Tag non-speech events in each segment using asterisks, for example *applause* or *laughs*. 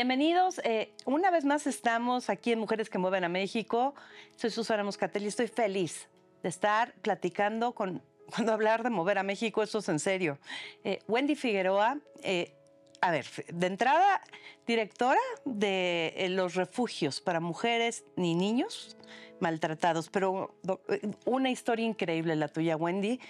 Bienvenidos. Eh, una vez más estamos aquí en Mujeres que Mueven a México. Soy Susana Moscatelli y estoy feliz de estar platicando con, *laughs* cuando hablar de mover a México, eso es en serio. Eh, Wendy Figueroa, eh, a ver, de entrada, directora de los refugios para mujeres ni niños maltratados, pero una historia increíble la tuya, Wendy.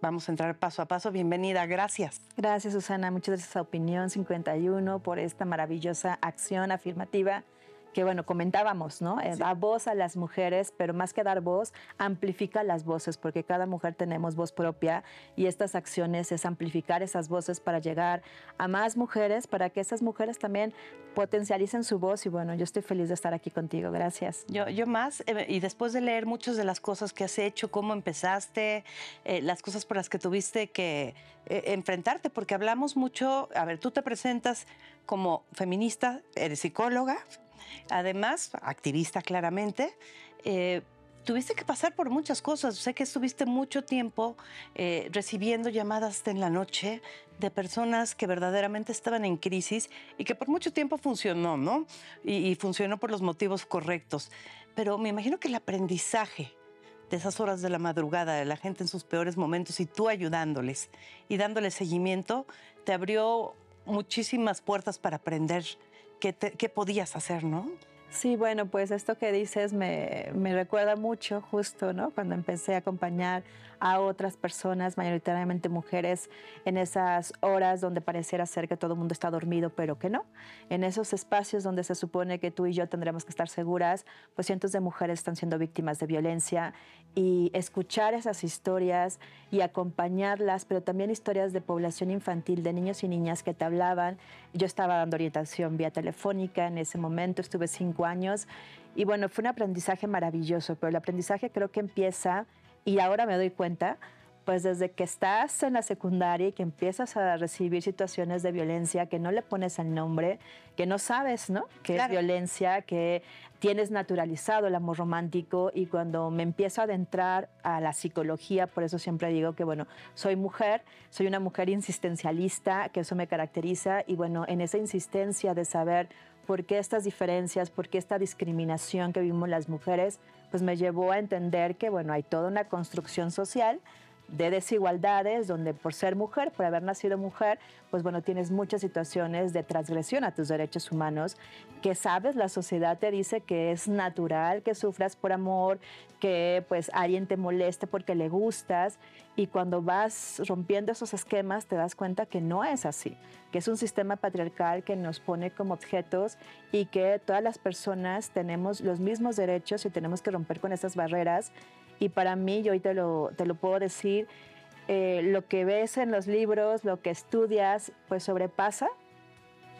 Vamos a entrar paso a paso. Bienvenida, gracias. Gracias, Susana. Muchas gracias a Opinión 51 por esta maravillosa acción afirmativa que bueno, comentábamos, ¿no? Eh, da voz a las mujeres, pero más que dar voz, amplifica las voces, porque cada mujer tenemos voz propia y estas acciones es amplificar esas voces para llegar a más mujeres, para que esas mujeres también potencialicen su voz y bueno, yo estoy feliz de estar aquí contigo, gracias. Yo, yo más, eh, y después de leer muchas de las cosas que has hecho, cómo empezaste, eh, las cosas por las que tuviste que enfrentarte, porque hablamos mucho, a ver, tú te presentas como feminista, eres psicóloga, Además, activista claramente, eh, tuviste que pasar por muchas cosas. Sé que estuviste mucho tiempo eh, recibiendo llamadas en la noche de personas que verdaderamente estaban en crisis y que por mucho tiempo funcionó, ¿no? Y, funcionó por los motivos correctos. Pero me imagino que el aprendizaje de esas horas de la madrugada, de la gente en sus peores momentos y tú ayudándoles y dándoles seguimiento, te abrió muchísimas puertas para aprender qué, podías hacer, ¿no? Sí, bueno, pues esto que dices me, me, recuerda mucho justo, ¿no? Cuando empecé a acompañar a otras personas, mayoritariamente mujeres, en esas horas donde pareciera ser que todo el mundo está dormido, pero que no. En esos espacios donde se supone que tú y yo tendremos que estar seguras, pues cientos de mujeres están siendo víctimas de violencia y escuchar esas historias y acompañarlas, pero también historias de población infantil, de niños y niñas que te hablaban. Yo estaba dando orientación vía telefónica en ese momento, estuve cinco años y bueno, fue un aprendizaje maravilloso, pero el aprendizaje creo que empieza y ahora me doy cuenta, pues desde que estás en la secundaria y que empiezas a recibir situaciones de violencia que no le pones el nombre, que no sabes, ¿no? Que es violencia, que tienes naturalizado el amor romántico y cuando me empiezo a adentrar a la psicología, por eso siempre digo que, bueno, soy mujer, soy una mujer insistencialista, que eso me caracteriza y, bueno, en esa insistencia de saber por qué estas diferencias, por qué esta discriminación que vivimos las mujeres, pues me llevó a entender que, bueno, hay toda una construcción social de desigualdades, donde por ser mujer, por haber nacido mujer, pues bueno, tienes muchas situaciones de transgresión a tus derechos humanos, que sabes, la sociedad te dice que es natural que sufras por amor, que pues alguien te moleste porque le gustas, y cuando vas rompiendo esos esquemas te das cuenta que no es así, que es un sistema patriarcal que nos pone como objetos y que todas las personas tenemos los mismos derechos y tenemos que romper con esas barreras. Y para mí, yo hoy te lo, te lo puedo decir, eh, lo que ves en los libros, lo que estudias, pues sobrepasa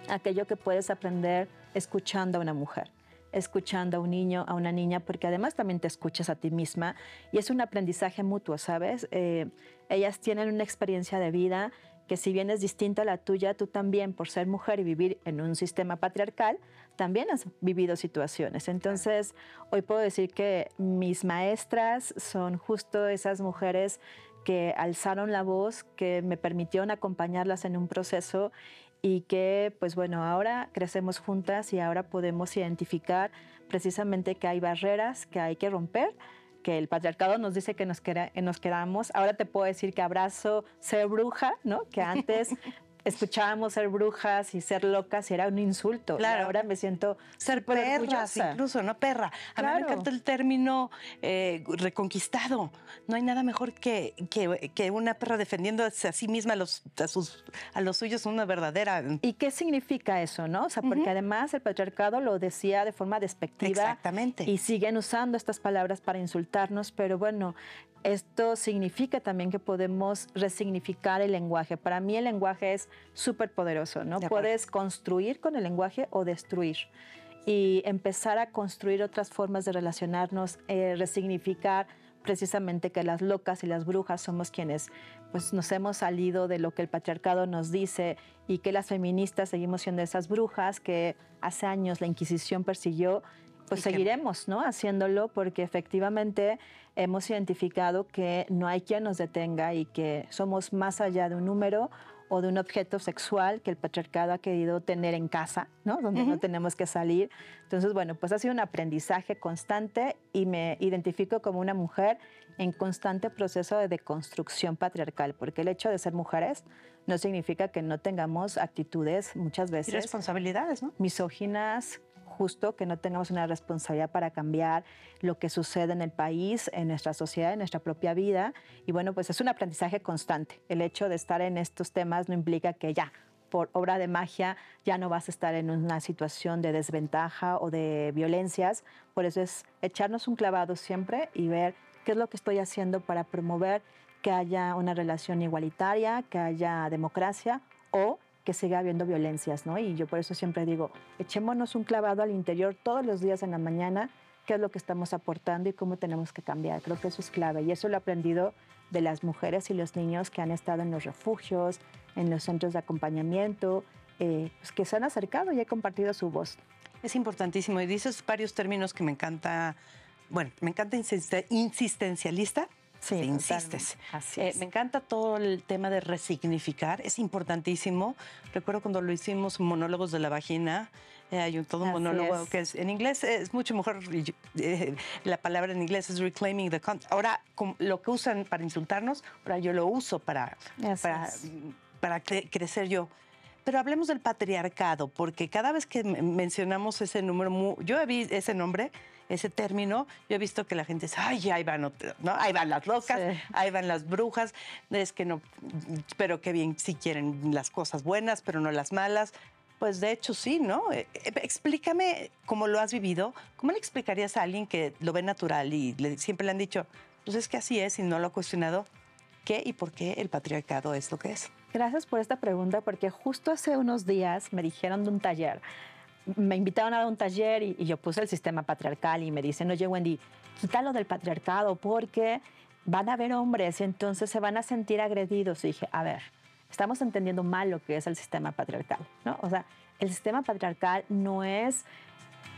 aquello que puedes aprender escuchando a una mujer escuchando a un niño, a una niña, porque además también te escuchas a ti misma y es un aprendizaje mutuo, ¿sabes? Eh, ellas tienen una experiencia de vida que si bien es distinta a la tuya, tú también, por ser mujer y vivir en un sistema patriarcal, también has vivido situaciones. Entonces, hoy puedo decir que mis maestras son justo esas mujeres que alzaron la voz, que me permitieron acompañarlas en un proceso y que, pues bueno, ahora crecemos juntas y ahora podemos identificar precisamente que hay barreras que hay que romper que el patriarcado nos dice que nos, quedamos. Ahora te puedo decir que abrazo ser bruja, ¿no? Que antes *laughs* escuchábamos ser brujas y ser locas y era un insulto. Claro. ahora me siento ser perras, incluso, ¿no? Perra. A mí me encanta el término eh, reconquistado. No hay nada mejor que, que, una perra defendiendo a sí misma a los, a, sus, a los suyos, una verdadera. ¿Y qué significa eso, no? O sea, porque además el patriarcado lo decía de forma despectiva. Exactamente. Y siguen usando estas palabras para insultarnos, pero bueno, esto significa también que podemos resignificar el lenguaje. Para mí el lenguaje es súper poderoso, ¿no? Puedes construir con el lenguaje o destruir y empezar a construir otras formas de relacionarnos, eh, resignificar precisamente que las locas y las brujas somos quienes pues nos hemos salido de lo que el patriarcado nos dice y que las feministas seguimos siendo esas brujas que hace años la Inquisición persiguió pues seguiremos ¿no? haciéndolo porque efectivamente hemos identificado que no hay quien nos detenga y que somos más allá de un número o de un objeto sexual que el patriarcado ha querido tener en casa, ¿no? Donde no tenemos que salir. Entonces, bueno, pues ha sido un aprendizaje constante y me identifico como una mujer en constante proceso de deconstrucción patriarcal, porque el hecho de ser mujeres no significa que no tengamos actitudes muchas veces. Y responsabilidades, ¿no? Misóginas, justo que no tengamos una responsabilidad para cambiar lo que sucede en el país, en nuestra sociedad, en nuestra propia vida. Y bueno, pues es un aprendizaje constante. El hecho de estar en estos temas no implica que ya, por obra de magia, ya no vas a estar en una situación de desventaja o de violencias. Por eso es echarnos un clavado siempre y ver qué es lo que estoy haciendo para promover que haya una relación igualitaria, que haya democracia o que siga habiendo violencias, ¿no? Y yo por eso siempre digo, echémonos un clavado al interior todos los días en la mañana, qué es lo que estamos aportando y cómo tenemos que cambiar. Creo que eso es clave y eso lo he aprendido de las mujeres y los niños que han estado en los refugios, en los centros de acompañamiento, eh, pues que se han acercado y he compartido su voz. Es importantísimo y dices varios términos que me encanta, bueno, me encanta insistencialista, Sí, insistes. Así eh, me encanta todo el tema de resignificar, es importantísimo. Recuerdo cuando lo hicimos Monólogos de la Vagina, eh, hay un, todo un monólogo que es en inglés es mucho mejor. Eh, la palabra en inglés es reclaiming the content. Ahora, lo que usan para insultarnos, ahora yo lo uso para, para, para crecer yo. Pero hablemos del patriarcado, porque cada vez que mencionamos ese número, yo vi ese nombre ese término, yo he visto que la gente dice, ay, ahí van, ¿no? ahí van las locas, ahí van las brujas, es que no, pero qué bien si quieren las cosas buenas, pero no las malas. Pues de hecho sí, ¿no? Eh, eh, explícame cómo lo has vivido, ¿cómo le explicarías a alguien que lo ve natural y siempre le han dicho, pues es que así es y no lo ha cuestionado, qué y por qué el patriarcado es lo que es? Gracias por esta pregunta, porque justo hace unos días me dijeron de un taller me invitaron a dar un taller y, yo puse el sistema patriarcal y me dicen, oye Wendy, quítalo del patriarcado porque van a haber hombres y entonces se van a sentir agredidos. Y dije, a ver, estamos entendiendo mal lo que es el sistema patriarcal, ¿no? O sea, el sistema patriarcal no es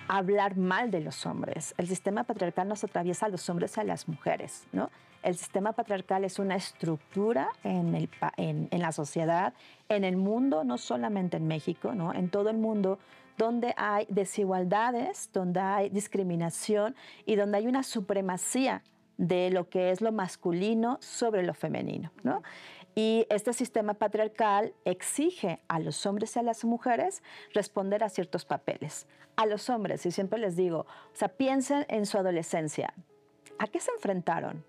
hablar mal de los hombres. El sistema patriarcal nos atraviesa a los hombres y a las mujeres, ¿no? El sistema patriarcal es una estructura en, el, en, en la sociedad, en el mundo, no solamente en México, ¿no? En todo el mundo donde hay desigualdades, donde hay discriminación y donde hay una supremacía de lo que es lo masculino sobre lo femenino. ¿no? Y este sistema patriarcal exige a los hombres y a las mujeres responder a ciertos papeles. A los hombres, y siempre les digo, o sea, piensen en su adolescencia. ¿A qué se enfrentaron?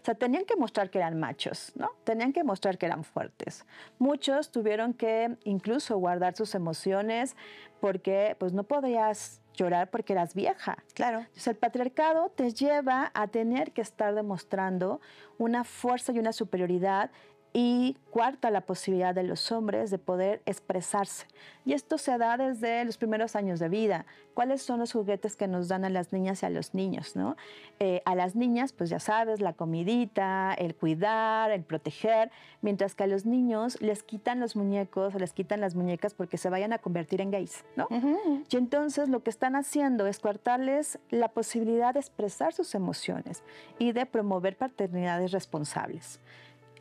O sea, tenían que mostrar que eran machos, ¿no? Tenían que mostrar que eran fuertes. Muchos tuvieron que incluso guardar sus emociones porque pues no podías llorar porque eras vieja. Claro. Entonces el patriarcado te lleva a tener que estar demostrando una fuerza y una superioridad y cuarta, la posibilidad de los hombres de poder expresarse. Y esto se da desde los primeros años de vida. ¿Cuáles son los juguetes que nos dan a las niñas y a los niños? ¿no? Eh, a las niñas, pues ya sabes, la comidita, el cuidar, el proteger, mientras que a los niños les quitan los muñecos, les quitan las muñecas porque se vayan a convertir en gays. ¿no? Y entonces lo que están haciendo es coartarles la posibilidad de expresar sus emociones y de promover paternidades responsables.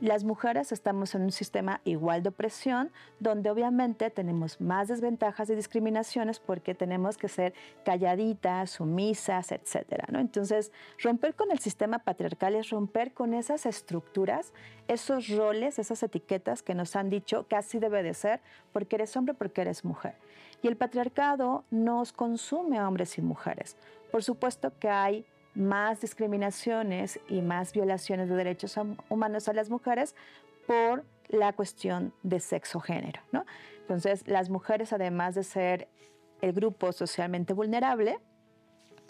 Las mujeres estamos en un sistema igual de opresión, donde obviamente tenemos más desventajas y discriminaciones porque tenemos que ser calladitas, sumisas, etc. ¿no? Entonces, romper con el sistema patriarcal es romper con esas estructuras, esos roles, esas etiquetas que nos han dicho que así debe de ser porque eres hombre, porque eres mujer. Y el patriarcado nos consume a hombres y mujeres. Por supuesto que hay más discriminaciones y más violaciones de derechos humanos a las mujeres por la cuestión de sexo-género. Entonces, las mujeres, además de ser el grupo socialmente vulnerable,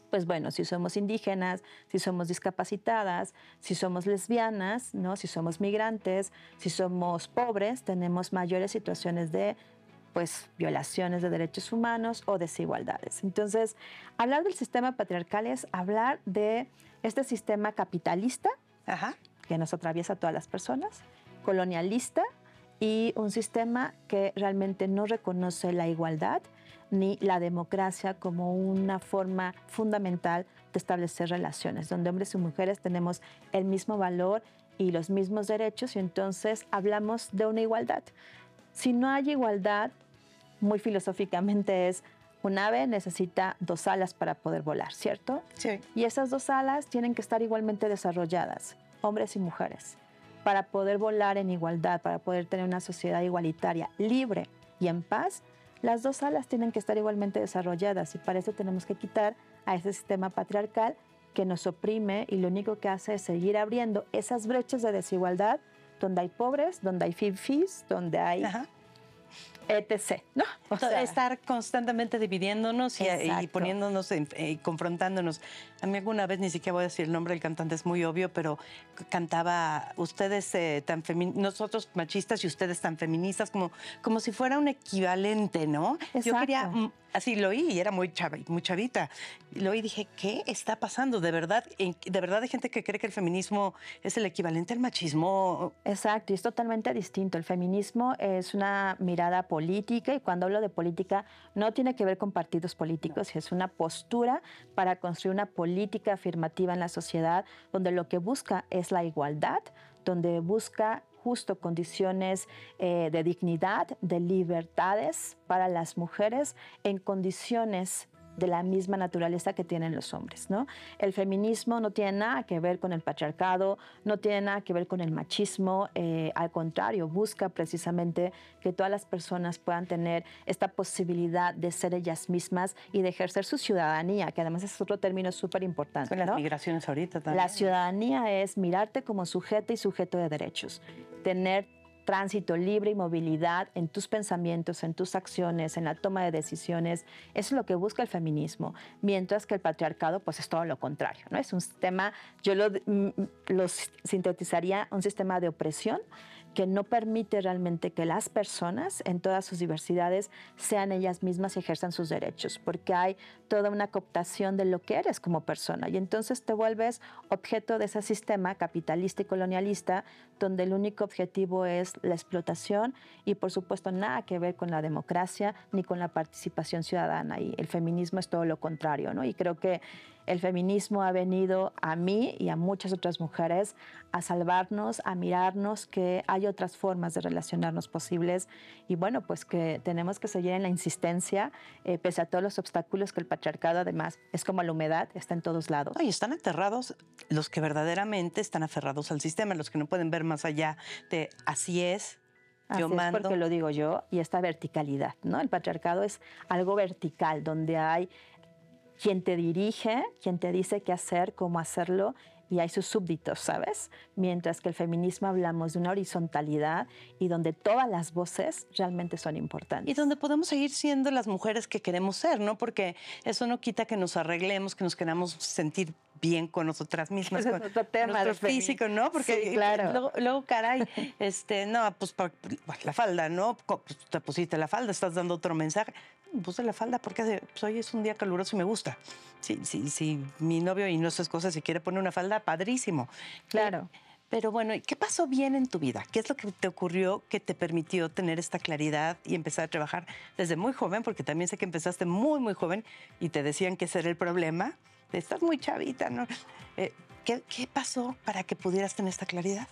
pues bueno, si somos indígenas, si somos discapacitadas, si somos lesbianas, ¿no? si somos migrantes, si somos pobres, tenemos mayores situaciones de pues violaciones de derechos humanos o desigualdades. Entonces, hablar del sistema patriarcal es hablar de este sistema capitalista que nos atraviesa a todas las personas, colonialista y un sistema que realmente no reconoce la igualdad ni la democracia como una forma fundamental de establecer relaciones, donde hombres y mujeres tenemos el mismo valor y los mismos derechos y entonces hablamos de una igualdad. Si no hay igualdad, muy filosóficamente es un ave necesita dos alas para poder volar, ¿cierto? Sí. Y esas dos alas tienen que estar igualmente desarrolladas, hombres y mujeres, para poder volar en igualdad, para poder tener una sociedad igualitaria, libre y en paz. Las dos alas tienen que estar igualmente desarrolladas y para eso tenemos que quitar a ese sistema patriarcal que nos oprime y lo único que hace es seguir abriendo esas brechas de desigualdad donde hay pobres, donde hay fifis, donde hay etc. ¿no? Estar constantemente dividiéndonos y, poniéndonos y eh, confrontándonos. A mí alguna vez, ni siquiera voy a decir el nombre del cantante, es muy obvio, pero cantaba ustedes eh, tan nosotros machistas y ustedes tan feministas, como, como si fuera un equivalente, ¿no? Yo quería así lo oí y era muy, muy chavita. lo oí y dije, ¿qué está pasando? ¿De verdad, ¿De verdad hay gente que cree que el feminismo es el equivalente al machismo? Exacto, y es totalmente distinto. El feminismo es una mirada política y cuando hablo de política no tiene que ver con partidos políticos, es una postura para construir una política afirmativa en la sociedad donde lo que busca es la igualdad, donde busca justo condiciones eh, de dignidad, de libertades para las mujeres en condiciones de la misma naturaleza que tienen los hombres. ¿no? El feminismo no tiene nada que ver con el patriarcado, no tiene nada que ver con el machismo, eh, al contrario, busca precisamente que todas las personas puedan tener esta posibilidad de ser ellas mismas y de ejercer su ciudadanía, que además es otro término súper importante. Con las migraciones ahorita también. La ciudadanía es mirarte como sujeto y sujeto de derechos, tener tránsito libre y movilidad en tus pensamientos, en tus acciones, en la toma de decisiones. Eso es lo que busca el feminismo, mientras que el patriarcado pues es todo lo contrario, ¿no? Es un sistema, yo lo, mm, lo sintetizaría, un sistema de opresión que no permite realmente que las personas en todas sus diversidades sean ellas mismas y ejerzan sus derechos, porque hay toda una cooptación de lo que eres como persona y entonces te vuelves objeto de ese sistema capitalista y colonialista donde el único objetivo es la explotación y por supuesto nada que ver con la democracia ni con la participación ciudadana y el feminismo es todo lo contrario, ¿no? Y creo que el feminismo ha venido a mí y a muchas otras mujeres a salvarnos, a mirarnos que hay otras formas de relacionarnos posibles y bueno, pues que tenemos que seguir en la insistencia eh, pese a todos los obstáculos que el patriarcado además es como la humedad, está en todos lados. Y están aterrados los que verdaderamente están aferrados al sistema, los que no pueden ver más allá de así es, yo mando. Es porque lo digo yo, y esta verticalidad, ¿no? El patriarcado es algo vertical, donde hay quien te dirige, quien te dice qué hacer, cómo hacerlo, y hay sus súbditos, ¿sabes? Mientras que el feminismo hablamos de una horizontalidad y donde todas las voces realmente son importantes. Y donde podemos seguir siendo las mujeres que queremos ser, ¿no? Porque eso no quita que nos arreglemos, que nos queramos sentir bien con nosotras mismas, con, otro tema nuestro físico, ¿no? Porque claro. luego, caray, este, no, pues, la falda, ¿no? Pues, te pusiste la falda, estás dando otro mensaje. Puse la falda porque pues, hoy es un día caluroso y me gusta. Si, sí, sí, mi novio y no su esposa si quiere poner una falda, padrísimo. Claro. Pero bueno, ¿qué pasó bien en tu vida? ¿Qué es lo que te ocurrió que te permitió tener esta claridad y empezar a trabajar desde muy joven? Porque también sé que empezaste muy, muy joven y te decían que ese era el problema estás muy chavita, ¿no? Eh, ¿qué, pasó para que pudieras tener esta claridad?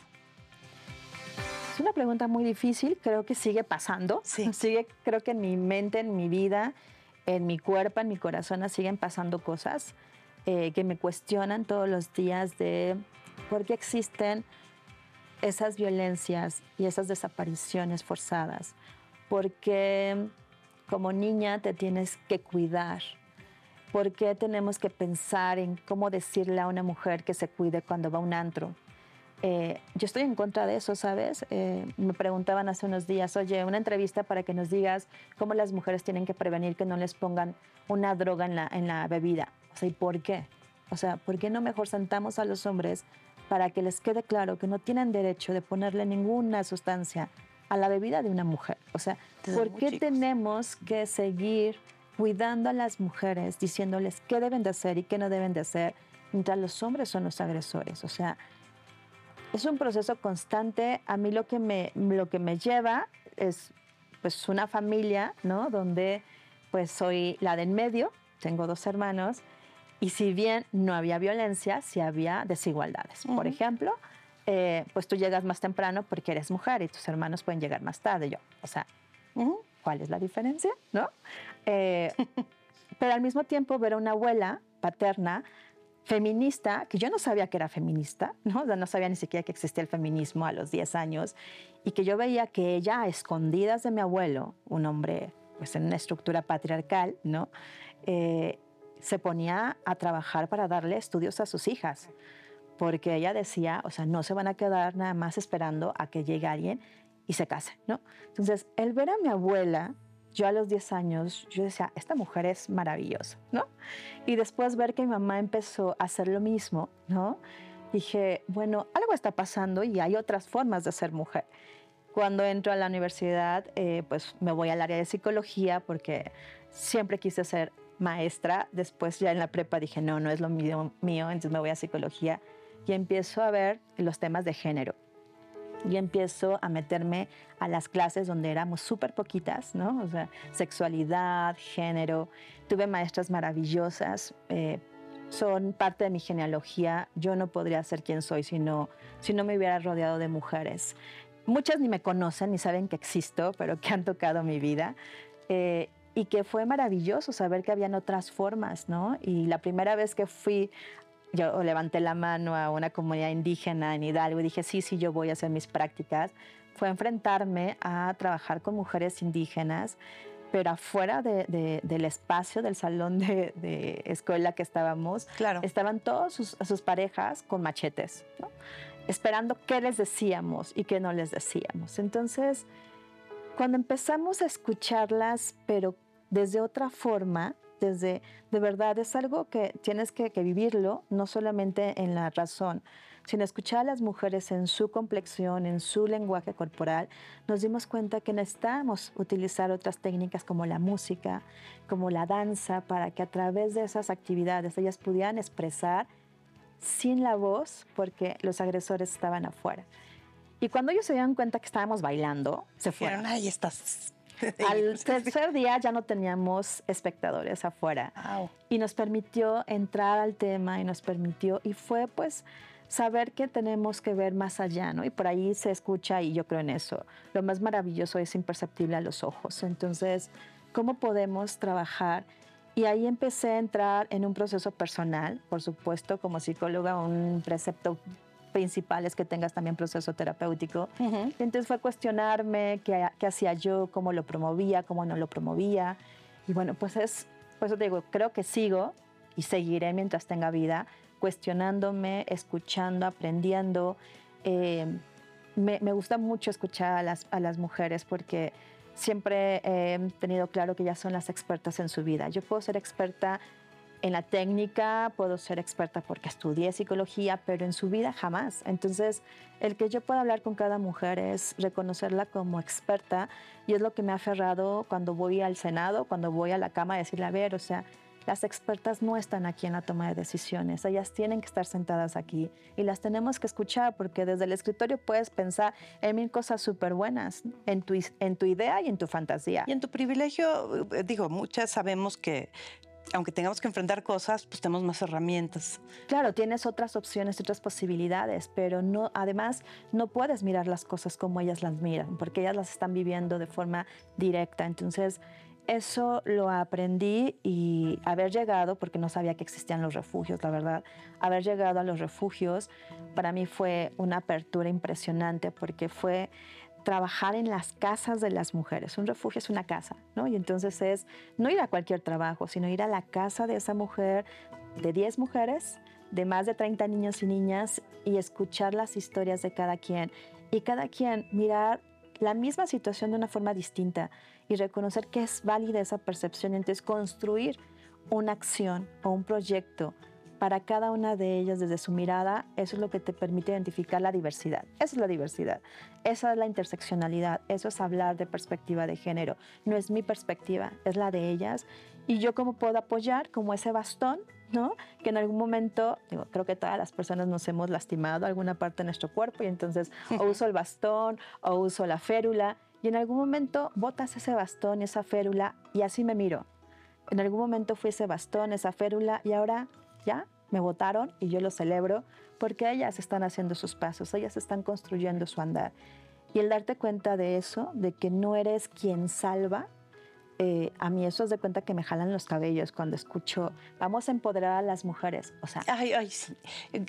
Es una pregunta muy difícil, creo que sigue pasando. Sí. *laughs* Sigue, creo que en mi mente, en mi vida, en mi cuerpo, en mi corazón, siguen pasando cosas eh, que me cuestionan todos los días de por qué existen esas violencias y esas desapariciones forzadas. Porque como niña te tienes que cuidar, ¿Por qué tenemos que pensar en cómo decirle a una mujer que se cuide cuando va a un antro? Eh, yo estoy en contra de eso, ¿sabes? Eh, me preguntaban hace unos días, oye, una entrevista para que nos digas cómo las mujeres tienen que prevenir que no les pongan una droga en la, en la bebida. O sea, ¿y por qué? O sea, ¿por qué no mejor sentamos a los hombres para que les quede claro que no tienen derecho de ponerle ninguna sustancia a la bebida de una mujer? O sea, ¿por qué tenemos que seguir cuidando a las mujeres, diciéndoles qué deben de hacer y qué no deben de hacer, mientras los hombres son los agresores. O sea, es un proceso constante. A mí lo que me, lo que me lleva es pues una familia, ¿no? Donde pues soy la de en medio, tengo dos hermanos, y si bien no había violencia, sí había desigualdades. Por ejemplo, eh, pues tú llegas más temprano porque eres mujer y tus hermanos pueden llegar más tarde. Yo, o sea, ¿cuál es la diferencia? ¿No? Eh, *laughs* pero al mismo tiempo ver a una abuela paterna feminista, que yo no sabía que era feminista, ¿no? no sabía ni siquiera que existía el feminismo a los 10 años, y que yo veía que ella, a escondidas de mi abuelo, un hombre pues en una estructura patriarcal, ¿no? Eh, se ponía a trabajar para darle estudios a sus hijas, porque ella decía, o sea, no se van a quedar nada más esperando a que llegue alguien y se case, ¿no? Entonces, el ver a mi abuela yo a los 10 años, yo decía, esta mujer es maravillosa, ¿no? Y después ver que mi mamá empezó a hacer lo mismo, ¿no? Dije, bueno, algo está pasando y hay otras formas de ser mujer. Cuando entro a la universidad, eh, pues me voy al área de psicología porque siempre quise ser maestra. Después ya en la prepa dije, no, no es lo mío, mío entonces me voy a psicología y empiezo a ver los temas de género y empiezo a meterme a las clases donde éramos súper poquitas, ¿no? O sea, sexualidad, género. Tuve maestras maravillosas, eh, son parte de mi genealogía. Yo no podría ser quien soy si no, si no me hubiera rodeado de mujeres. Muchas ni me conocen ni saben que existo, pero que han tocado mi vida. Eh, y que fue maravilloso saber que habían otras formas, ¿no? Y la primera vez que fui yo levanté la mano a una comunidad indígena en Hidalgo y dije, sí, sí, yo voy a hacer mis prácticas, fue enfrentarme a trabajar con mujeres indígenas, pero afuera del espacio del salón de, escuela que estábamos, claro. estaban todas sus, parejas con machetes, esperando qué les decíamos y qué no les decíamos. Entonces, cuando empezamos a escucharlas, pero desde otra forma, desde, de verdad, es algo que tienes que, vivirlo, no solamente en la razón, sino escuchar a las mujeres en su complexión, en su lenguaje corporal, nos dimos cuenta que necesitamos utilizar otras técnicas como la música, como la danza, para que a través de esas actividades ellas pudieran expresar sin la voz, porque los agresores estaban afuera. Y cuando ellos se dieron cuenta que estábamos bailando, se fueron. Ay, estás *laughs* Al tercer día ya no teníamos espectadores afuera y nos permitió entrar al tema y nos permitió, y fue pues saber que tenemos que ver más allá, ¿no? Y por ahí se escucha y yo creo en eso. Lo más maravilloso es imperceptible a los ojos. Entonces, ¿cómo podemos trabajar? Y ahí empecé a entrar en un proceso personal, por supuesto, como psicóloga, un precepto principales que tengas también proceso terapéutico. Entonces fue cuestionarme qué, qué, hacía yo, cómo lo promovía, cómo no lo promovía. Y bueno, pues es, pues te digo, creo que sigo y seguiré mientras tenga vida, cuestionándome, escuchando, aprendiendo. Eh, me, me, gusta mucho escuchar a las, a las mujeres porque siempre he tenido claro que ellas son las expertas en su vida. Yo puedo ser experta en la técnica puedo ser experta porque estudié psicología, pero en su vida jamás. Entonces, el que yo pueda hablar con cada mujer es reconocerla como experta y es lo que me ha aferrado cuando voy al Senado, cuando voy a la cama a decirle, a ver, o sea, las expertas no están aquí en la toma de decisiones, ellas tienen que estar sentadas aquí y las tenemos que escuchar porque desde el escritorio puedes pensar en mil cosas súper buenas, en tu, en tu idea y en tu fantasía. Y en tu privilegio, eh, digo, muchas sabemos que aunque tengamos que enfrentar cosas, pues tenemos más herramientas. Claro, tienes otras opciones, otras posibilidades, pero no, además no puedes mirar las cosas como ellas las miran, porque ellas las están viviendo de forma directa. Entonces, eso lo aprendí y haber llegado, porque no sabía que existían los refugios, la verdad, haber llegado a los refugios para mí fue una apertura impresionante porque fue trabajar en las casas de las mujeres. Un refugio es una casa, ¿no? Y entonces es no ir a cualquier trabajo, sino ir a la casa de esa mujer, de 10 mujeres, de más de 30 niños y niñas, y escuchar las historias de cada quien. Y cada quien mirar la misma situación de una forma distinta y reconocer que es válida esa percepción. Entonces, construir una acción o un proyecto para cada una de ellas desde su mirada, eso es lo que te permite identificar la diversidad. Esa es la diversidad, esa es la interseccionalidad, eso es hablar de perspectiva de género. No es mi perspectiva, es la de ellas. Y yo cómo puedo apoyar como ese bastón, ¿no? Que en algún momento, digo, creo que todas las personas nos hemos lastimado alguna parte de nuestro cuerpo y entonces o uso el bastón o uso la férula y en algún momento botas ese bastón y esa férula y así me miro. En algún momento fui ese bastón, esa férula y ahora ya me votaron y yo lo celebro porque ellas están haciendo sus pasos, ellas están construyendo su andar. Y el darte cuenta de eso, de que no eres quien salva, eh, a mí eso es de cuenta que me jalan los cabellos cuando escucho, vamos a empoderar a las mujeres. O sea, ay, ay, sí.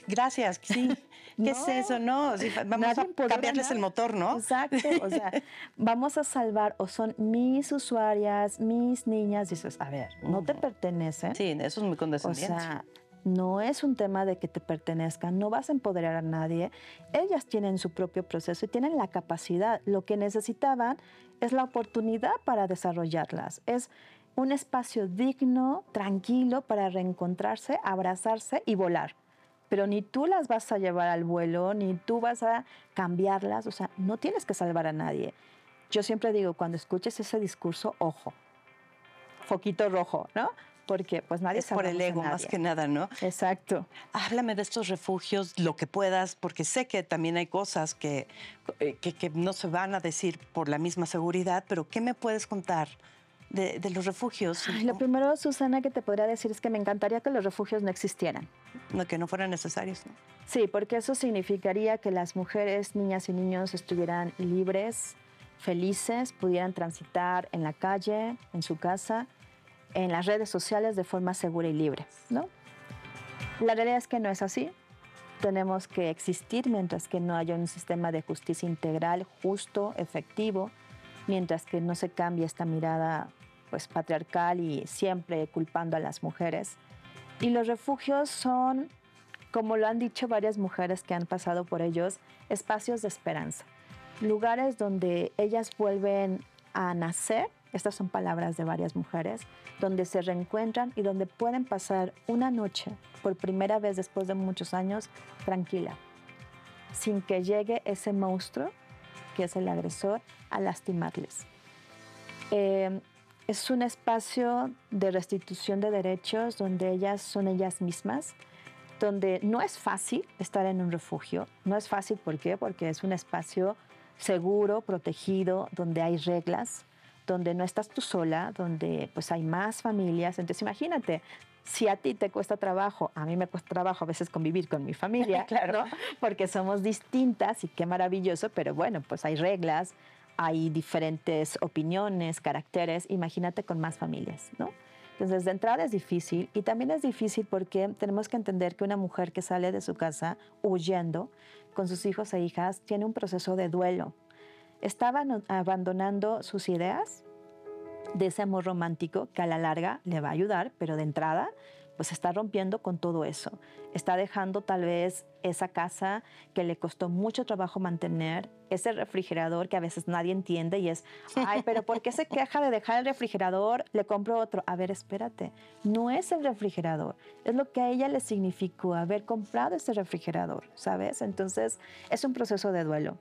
gracias. Sí. *laughs* ¿Qué es eso? No, vamos a cambiarles el motor, ¿no? Exacto. O sea, *laughs* vamos a salvar, o son mis usuarias, mis niñas. Dices, a ver, no te pertenecen. Sí, eso es muy condescendiente. O sea, no es un tema de que te pertenezcan, no vas a empoderar a nadie. Ellas tienen su propio proceso y tienen la capacidad. Lo que necesitaban es la oportunidad para desarrollarlas. Es un espacio digno, tranquilo para reencontrarse, abrazarse y volar. Pero ni tú las vas a llevar al vuelo, ni tú vas a cambiarlas, o sea, no tienes que salvar a nadie. Yo siempre digo, cuando escuches ese discurso, ojo, foquito rojo, ¿no? Porque pues nadie es por el ego más que nada, ¿no? Exacto. Háblame de estos refugios, lo que puedas, porque sé que también hay cosas que, eh, que, no se van a decir por la misma seguridad, pero ¿qué me puedes contar? De, los refugios. lo primero, Susana, que te podría decir es que me encantaría que los refugios no existieran. No, que no fueran necesarios. ¿no? Sí, porque eso significaría que las mujeres, niñas y niños estuvieran libres, felices, pudieran transitar en la calle, en su casa, en las redes sociales de forma segura y libre, ¿no? La realidad es que no es así. Tenemos que existir mientras que no haya un sistema de justicia integral, justo, efectivo, mientras que no se cambie esta mirada pues patriarcal y siempre culpando a las mujeres. Y los refugios son, como lo han dicho varias mujeres que han pasado por ellos, espacios de esperanza, lugares donde ellas vuelven a nacer estas son palabras de varias mujeres, donde se reencuentran y donde pueden pasar una noche por primera vez después de muchos años tranquila, sin que llegue ese monstruo, que es el agresor, a lastimarles. Eh, es un espacio de restitución de derechos donde ellas son ellas mismas, donde no es fácil estar en un refugio. No es fácil, ¿por qué? Porque es un espacio seguro, protegido, donde hay reglas, donde no estás tú sola, donde pues hay más familias. Entonces imagínate, si a ti te cuesta trabajo, a mí me cuesta trabajo a veces convivir con mi familia, *laughs* claro, porque somos distintas y qué maravilloso, pero bueno, pues hay reglas, hay diferentes opiniones, caracteres, imagínate con más familias, ¿no? Entonces, de entrada es difícil y también es difícil porque tenemos que entender que una mujer que sale de su casa huyendo con sus hijos e hijas tiene un proceso de duelo estaban abandonando sus ideas de ese amor romántico que a la larga le va a ayudar, pero de entrada pues está rompiendo con todo eso. Está dejando tal vez esa casa que le costó mucho trabajo mantener, ese refrigerador que a veces nadie entiende y es, ay, pero ¿por qué se queja de dejar el refrigerador? Le compro otro. A ver, espérate, no es el refrigerador, es lo que a ella le significó haber comprado ese refrigerador, ¿sabes? Entonces es un proceso de duelo.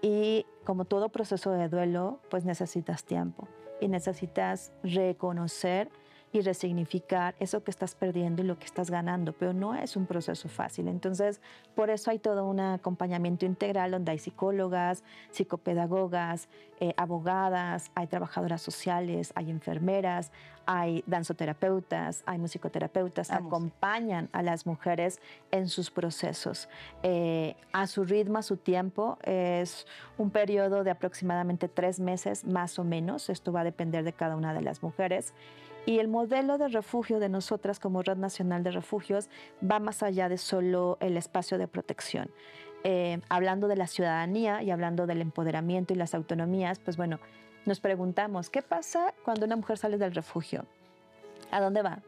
Y como todo proceso de duelo, pues necesitas tiempo y necesitas reconocer y resignificar eso que estás perdiendo y lo que estás ganando, pero no es un proceso fácil. Entonces, por eso hay todo un acompañamiento integral donde hay psicólogas, psicopedagogas, eh, abogadas, hay trabajadoras sociales, hay enfermeras, hay danzoterapeutas, hay musicoterapeutas, acompañan a las mujeres en sus procesos. Eh, a su ritmo, a su tiempo, es un periodo de aproximadamente tres meses más o menos, esto va a depender de cada una de las mujeres. Y el modelo de refugio de nosotras como Red Nacional de Refugios va más allá de solo el espacio de protección. Eh, hablando de la ciudadanía y hablando del empoderamiento y las autonomías, pues bueno, nos preguntamos, ¿qué pasa cuando una mujer sale del refugio? ¿A dónde va?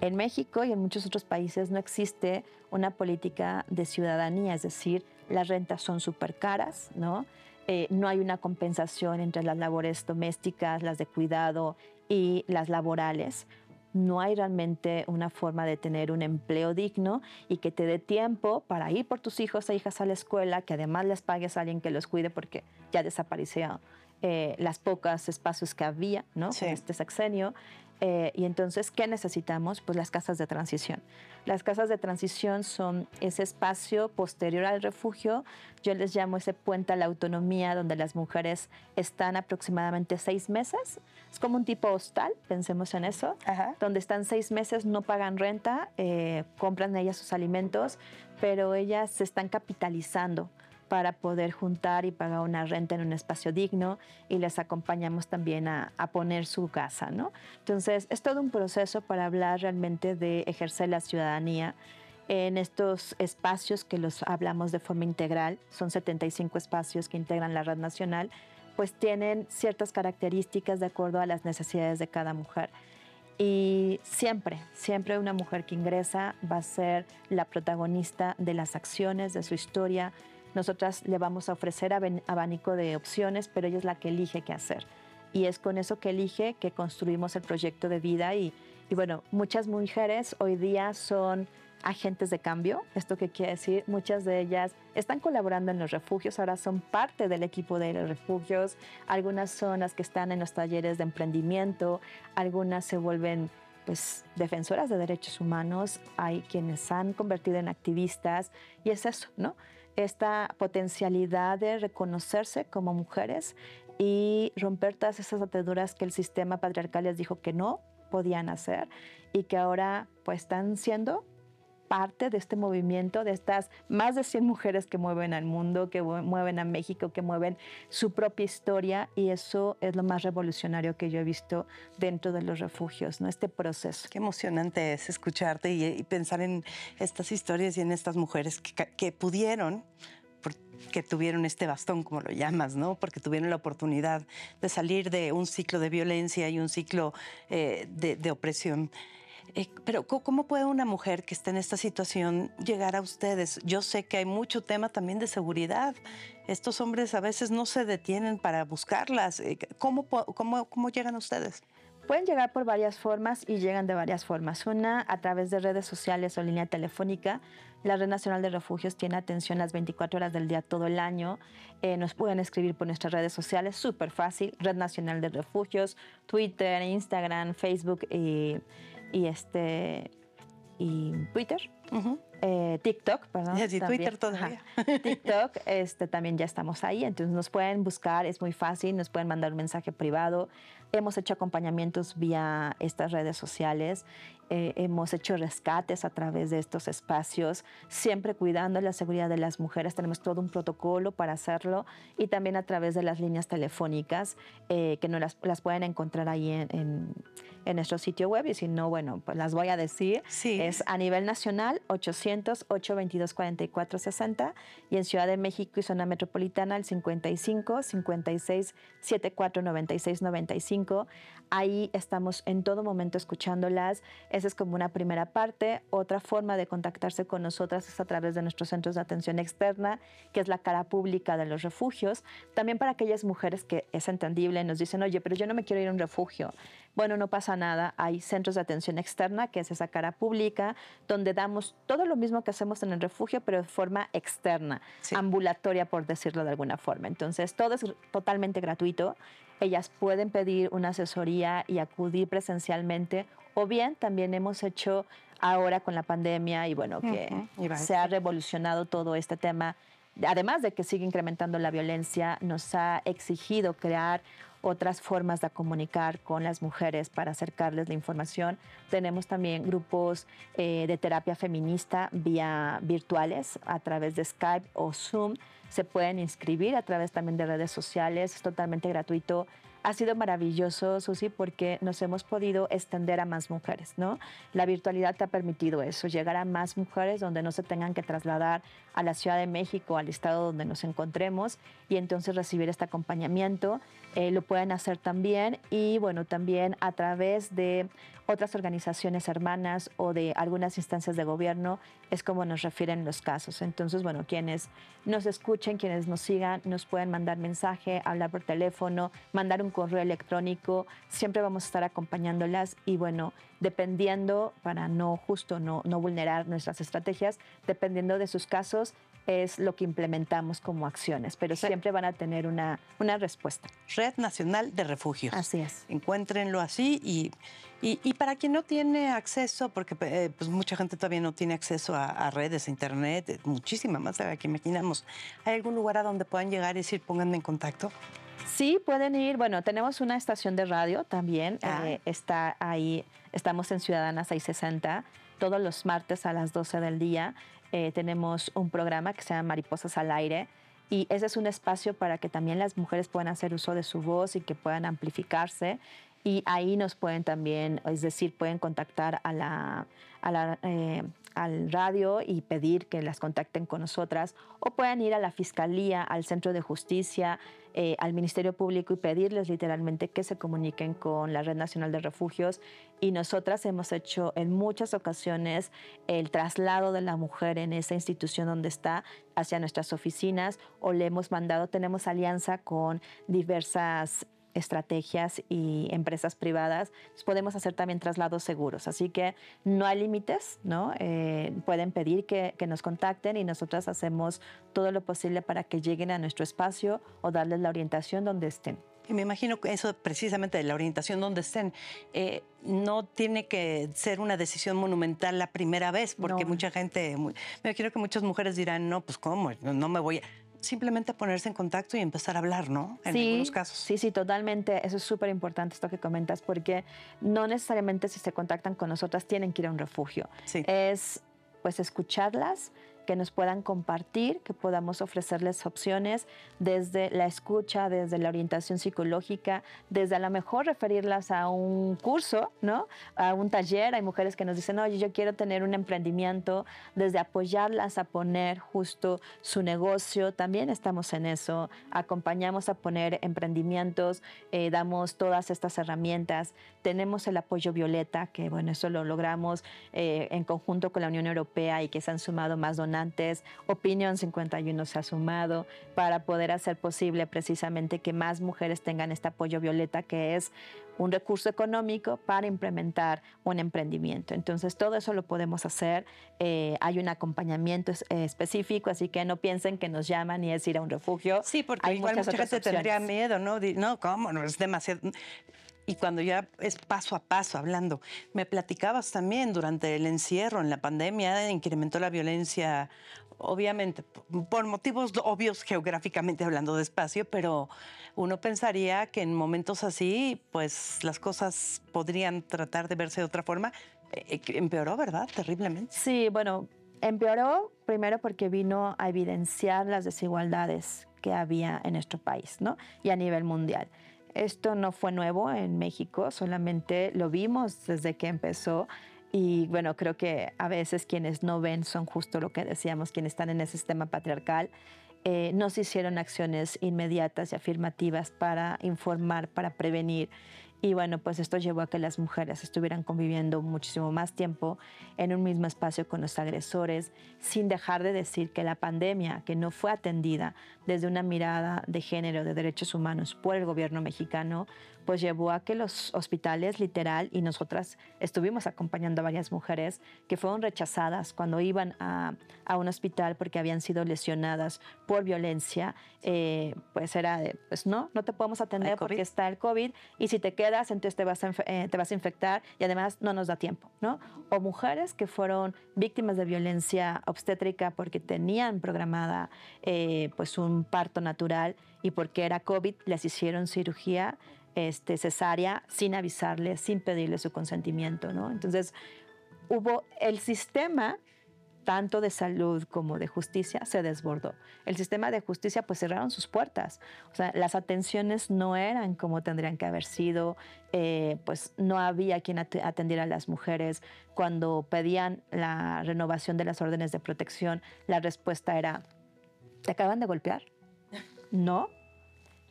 En México y en muchos otros países no existe una política de ciudadanía, es decir, las rentas son súper caras, ¿no? Eh, no hay una compensación entre las labores domésticas, las de cuidado y las laborales. No hay realmente una forma de tener un empleo digno y que te dé tiempo para ir por tus hijos e hijas a la escuela, que además les pagues a alguien que los cuide porque ya desapareció eh, las pocas espacios que había ¿no? este sexenio. Eh, y entonces, ¿qué necesitamos? Pues las casas de transición. Las casas de transición son ese espacio posterior al refugio. Yo les llamo ese puente a la autonomía, donde las mujeres están aproximadamente seis meses. Es como un tipo hostal, pensemos en eso, donde están seis meses, no pagan renta, eh, compran ellas sus alimentos, pero ellas se están capitalizando para poder juntar y pagar una renta en un espacio digno y les acompañamos también a, poner su casa, ¿no? Entonces, es todo un proceso para hablar realmente de ejercer la ciudadanía en estos espacios que los hablamos de forma integral, son 75 espacios que integran la red nacional, pues tienen ciertas características de acuerdo a las necesidades de cada mujer. Y siempre, siempre una mujer que ingresa va a ser la protagonista de las acciones, de su historia, nosotras le vamos a ofrecer abanico de opciones, pero ella es la que elige qué hacer. Y es con eso que elige que construimos el proyecto de vida. Y, bueno, muchas mujeres hoy día son agentes de cambio. ¿Esto qué quiere decir? Muchas de ellas están colaborando en los refugios, ahora son parte del equipo de los refugios. Algunas son las que están en los talleres de emprendimiento, algunas se vuelven pues defensoras de derechos humanos, hay quienes se han convertido en activistas y es eso, ¿no? Esta potencialidad de reconocerse como mujeres y romper todas esas ataduras que el sistema patriarcal les dijo que no podían hacer y que ahora pues están siendo parte de este movimiento, de estas más de 100 mujeres que mueven al mundo, que mueven a México, que mueven su propia historia y eso es lo más revolucionario que yo he visto dentro de los refugios, ¿no? Este proceso. Qué emocionante es escucharte y, pensar en estas historias y en estas mujeres que, pudieron que tuvieron este bastón, como lo llamas, ¿no? Porque tuvieron la oportunidad de salir de un ciclo de violencia y un ciclo eh, de, opresión. Eh, pero ¿cómo puede una mujer que está en esta situación llegar a ustedes? Yo sé que hay mucho tema también de seguridad. Estos hombres a veces no se detienen para buscarlas. Eh, ¿Cómo, cómo, llegan a ustedes? Pueden llegar por varias formas y llegan de varias formas. Una, a través de redes sociales o línea telefónica. La Red Nacional de Refugios tiene atención las 24 horas del día todo el año. Eh, nos pueden escribir por nuestras redes sociales, súper fácil. Red Nacional de Refugios, Twitter, Instagram, Facebook y y este y Twitter. Eh, TikTok, perdón. Sí, Twitter todavía. TikTok, *laughs* este, también ya estamos ahí, entonces nos pueden buscar, es muy fácil, nos pueden mandar un mensaje privado. Hemos hecho acompañamientos vía estas redes sociales, eh, hemos hecho rescates a través de estos espacios, siempre cuidando la seguridad de las mujeres. Tenemos todo un protocolo para hacerlo y también a través de las líneas telefónicas eh, que no las, las, pueden encontrar ahí en, en, nuestro sitio web y si no, bueno, pues las voy a decir. Sí. Es a nivel nacional 800 822 4460 y en Ciudad de México y zona metropolitana el 55 56 74 96 95 Ahí estamos en todo momento escuchándolas. Esa es como una primera parte. Otra forma de contactarse con nosotras es a través de nuestros centros de atención externa, que es la cara pública de los refugios. También para aquellas mujeres que es entendible, nos dicen, oye, pero yo no me quiero ir a un refugio. Bueno, no pasa nada. Hay centros de atención externa, que es esa cara pública, donde damos todo lo mismo que hacemos en el refugio, pero de forma externa, ambulatoria, por decirlo de alguna forma. Entonces, todo es totalmente gratuito ellas pueden pedir una asesoría y acudir presencialmente o bien también hemos hecho ahora con la pandemia y bueno, que se ha revolucionado todo este tema, además de que sigue incrementando la violencia, nos ha exigido crear otras formas de comunicar con las mujeres para acercarles la información. Tenemos también grupos eh, de terapia feminista vía virtuales a través de Skype o Zoom. Se pueden inscribir a través también de redes sociales, es totalmente gratuito ha sido maravilloso, Susi, porque nos hemos podido extender a más mujeres, ¿no? La virtualidad te ha permitido eso, llegar a más mujeres donde no se tengan que trasladar a la Ciudad de México, al estado donde nos encontremos, y entonces recibir este acompañamiento. Eh, lo pueden hacer también y, bueno, también a través de otras organizaciones hermanas o de algunas instancias de gobierno, es como nos refieren los casos. Entonces, bueno, quienes nos escuchen, quienes nos sigan, nos pueden mandar mensaje, hablar por teléfono, mandar un correo electrónico, siempre vamos a estar acompañándolas y bueno, dependiendo, para no justo no, no vulnerar nuestras estrategias, dependiendo de sus casos, es lo que implementamos como acciones, pero siempre van a tener una, una respuesta. Red Nacional de Refugios. Así es. Encuéntrenlo así y, y, para quien no tiene acceso, porque eh, pues mucha gente todavía no tiene acceso a, redes, a internet, muchísima más de la que imaginamos, ¿hay algún lugar a donde puedan llegar y decir pónganme en contacto? Sí, pueden ir. Bueno, tenemos una estación de radio también. Ah. Eh, está ahí, estamos en Ciudadanas 660 todos los martes a las 12 del día. Eh, tenemos un programa que se llama Mariposas al Aire y ese es un espacio para que también las mujeres puedan hacer uso de su voz y que puedan amplificarse. Y ahí nos pueden también, es decir, pueden contactar a la, eh, al radio y pedir que las contacten con nosotras o pueden ir a la Fiscalía, al Centro de Justicia, eh, al Ministerio Público y pedirles literalmente que se comuniquen con la Red Nacional de Refugios. Y nosotras hemos hecho en muchas ocasiones el traslado de la mujer en esa institución donde está hacia nuestras oficinas o le hemos mandado, tenemos alianza con diversas estrategias y empresas privadas, podemos hacer también traslados seguros. Así que no hay límites, ¿no? Eh, pueden pedir que, que, nos contacten y nosotras hacemos todo lo posible para que lleguen a nuestro espacio o darles la orientación donde estén. Y me imagino que eso precisamente de la orientación donde estén, eh, no tiene que ser una decisión monumental la primera vez, porque mucha gente, me imagino que muchas mujeres dirán, no, pues cómo, no me voy a simplemente ponerse en contacto y empezar a hablar, ¿no? En sí, algunos casos. Sí, sí, totalmente. Eso es súper importante esto que comentas, porque no necesariamente si se contactan con nosotras tienen que ir a un refugio. Sí. Es pues escucharlas, que nos puedan compartir, que podamos ofrecerles opciones desde la escucha, desde la orientación psicológica, desde a lo mejor referirlas a un curso, ¿no? A un taller. Hay mujeres que nos dicen, oye, yo quiero tener un emprendimiento, desde apoyarlas a poner justo su negocio. También estamos en eso. Acompañamos a poner emprendimientos, eh, damos todas estas herramientas. Tenemos el apoyo Violeta, que bueno, eso lo logramos eh, en conjunto con la Unión Europea y que se han sumado más donantes antes, Opinión 51 se ha sumado para poder hacer posible precisamente que más mujeres tengan este apoyo violeta, que es un recurso económico para implementar un emprendimiento. Entonces, todo eso lo podemos hacer. Eh, hay un acompañamiento específico, así que no piensen que nos llaman y es ir a un refugio. Sí, porque hay igual mucha gente tendría miedo, ¿no? No, ¿cómo? No, es demasiado y cuando ya es paso a paso hablando. Me platicabas también durante el encierro, en la pandemia, incrementó la violencia, obviamente, por motivos obvios geográficamente hablando de espacio, pero uno pensaría que en momentos así, pues las cosas podrían tratar de verse de otra forma. Eh, eh, empeoró, ¿verdad? Terriblemente. Sí, bueno, empeoró primero porque vino a evidenciar las desigualdades que había en nuestro país, ¿no? Y a nivel mundial. Esto no fue nuevo en México, solamente lo vimos desde que empezó. Y bueno, creo que a veces quienes no ven son justo lo que decíamos, quienes están en ese sistema patriarcal. Eh, no se hicieron acciones inmediatas y afirmativas para informar, para prevenir. Y bueno, pues esto llevó a que las mujeres estuvieran conviviendo muchísimo más tiempo en un mismo espacio con los agresores, sin dejar de decir que la pandemia, que no fue atendida desde una mirada de género, de derechos humanos por el gobierno mexicano, pues llevó a que los hospitales, literal, y nosotras estuvimos acompañando a varias mujeres que fueron rechazadas cuando iban a, a un hospital porque habían sido lesionadas por violencia, eh, pues era de, pues no, no te podemos atender porque está el COVID y si te quedas, entonces te vas, a, eh, te vas a infectar y además no nos da tiempo, ¿no? O mujeres que fueron víctimas de violencia obstétrica porque tenían programada eh, pues un parto natural y porque era COVID, les hicieron cirugía este, cesárea sin avisarle, sin pedirle su consentimiento, ¿no? Entonces, hubo el sistema tanto de salud como de justicia se desbordó. El sistema de justicia pues cerraron sus puertas. O sea, las atenciones no eran como tendrían que haber sido, eh, pues no había quien atendiera a las mujeres. Cuando pedían la renovación de las órdenes de protección, la respuesta era, ¿te acaban de golpear? *laughs* No,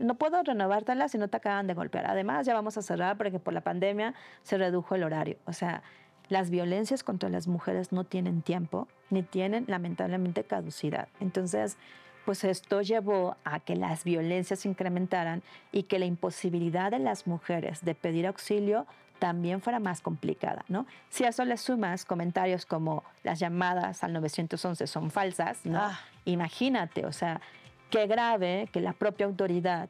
no puedo renovártela si no te acaban de golpear. Además, ya vamos a cerrar porque por la pandemia se redujo el horario. O sea, las violencias contra las mujeres no tienen tiempo ni tienen lamentablemente caducidad. Entonces, pues esto llevó a que las violencias se incrementaran y que la imposibilidad de las mujeres de pedir auxilio también fuera más complicada, ¿no? Si a eso le sumas comentarios como las llamadas al 911 son falsas, ¿no? Ah. Imagínate, o sea, qué grave que la propia autoridad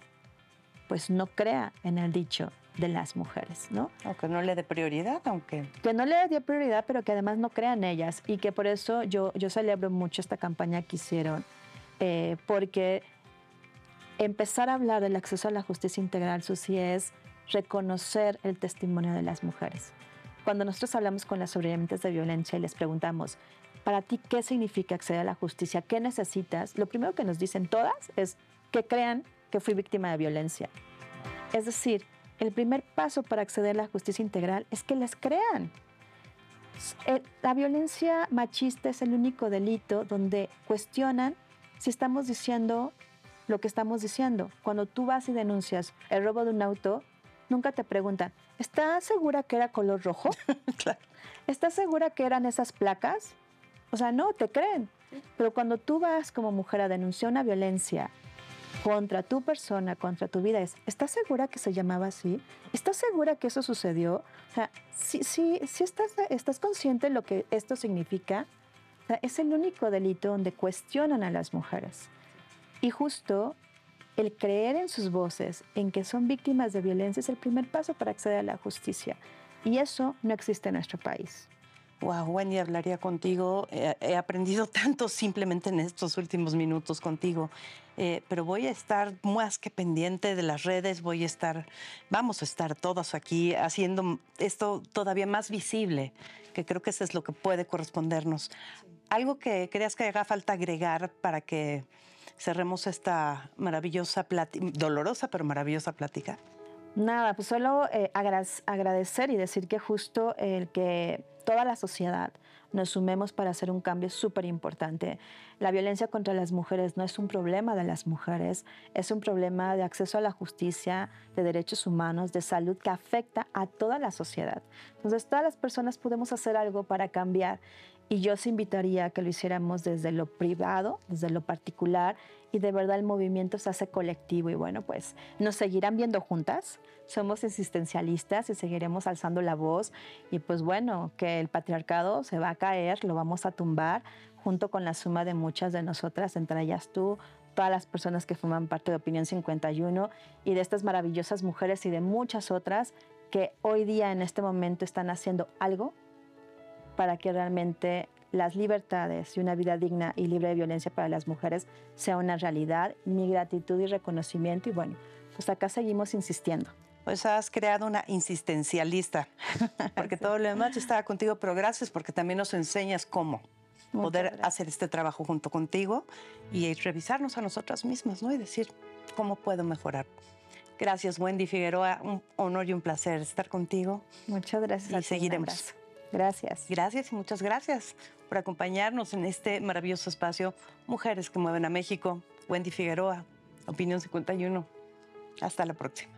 pues no crea en el dicho de las mujeres, ¿no? O que no le dé prioridad, aunque... Que no le dé prioridad, pero que además no crea en ellas y que por eso yo, yo celebro mucho esta campaña que hicieron, eh, porque empezar a hablar del acceso a la justicia integral, Susi, es reconocer el testimonio de las mujeres. Cuando nosotros hablamos con las sobrevivientes de violencia y les preguntamos, para ti, ¿qué significa acceder a la justicia? ¿Qué necesitas? Lo primero que nos dicen todas es que crean que fui víctima de violencia. Es decir, el primer paso para acceder a la justicia integral es que les crean. Eh, la violencia machista es el único delito donde cuestionan si estamos diciendo lo que estamos diciendo. Cuando tú vas y denuncias el robo de un auto, nunca te preguntan, ¿estás segura que era color rojo? *laughs* claro. ¿Estás segura que eran esas placas? O sea, no, te creen. Pero cuando tú vas como mujer a denunciar una violencia contra tu persona, contra tu vida, es, ¿estás segura que se llamaba así? ¿Estás segura que eso sucedió? O sea, si, si, si estás, estás consciente de lo que esto significa, o sea, es el único delito donde cuestionan a las mujeres. Y justo el creer en sus voces, en que son víctimas de violencia, es el primer paso para acceder a la justicia. Y eso no existe en nuestro país. Wow, Wendy, hablaría contigo. Eh, he aprendido *laughs* tanto simplemente en estos últimos minutos contigo. Eh, pero voy a estar más que pendiente de las redes, voy a estar, vamos a estar todos aquí haciendo esto todavía más visible, que creo que eso es lo que puede correspondernos. ¿Algo que creas que haga falta agregar para que cerremos esta maravillosa dolorosa pero maravillosa plática? Nada, pues solo eh, agradecer y decir que justo el que toda la sociedad nos sumemos para hacer un cambio súper importante. La violencia contra las mujeres no es un problema de las mujeres, es un problema de acceso a la justicia, de derechos humanos, de salud que afecta a toda la sociedad. Entonces, todas las personas podemos hacer algo para cambiar y yo os invitaría a que lo hiciéramos desde lo privado, desde lo particular y de verdad el movimiento se hace colectivo y bueno, pues nos seguirán viendo juntas, somos existencialistas y seguiremos alzando la voz y pues bueno, que el patriarcado se va a caer, lo vamos a tumbar junto con la suma de muchas de nosotras, entre ellas tú, todas las personas que forman parte de Opinión 51 y de estas maravillosas mujeres y de muchas otras que hoy día en este momento están haciendo algo para que realmente las libertades y una vida digna y libre de violencia para las mujeres sea una realidad. Mi gratitud y reconocimiento y bueno, pues acá seguimos insistiendo. Pues has creado una insistencialista, *laughs* porque todo lo demás estaba contigo, pero gracias porque también nos enseñas cómo poder hacer este trabajo junto contigo y revisarnos a nosotras mismas, ¿no? Y decir cómo puedo mejorar. Gracias, Wendy Figueroa. Un honor y un placer estar contigo. Muchas gracias. Y seguiremos. Gracias. Gracias y muchas gracias por acompañarnos en este maravilloso espacio Mujeres que mueven a México. Wendy Figueroa, Opinión 51. Hasta la próxima.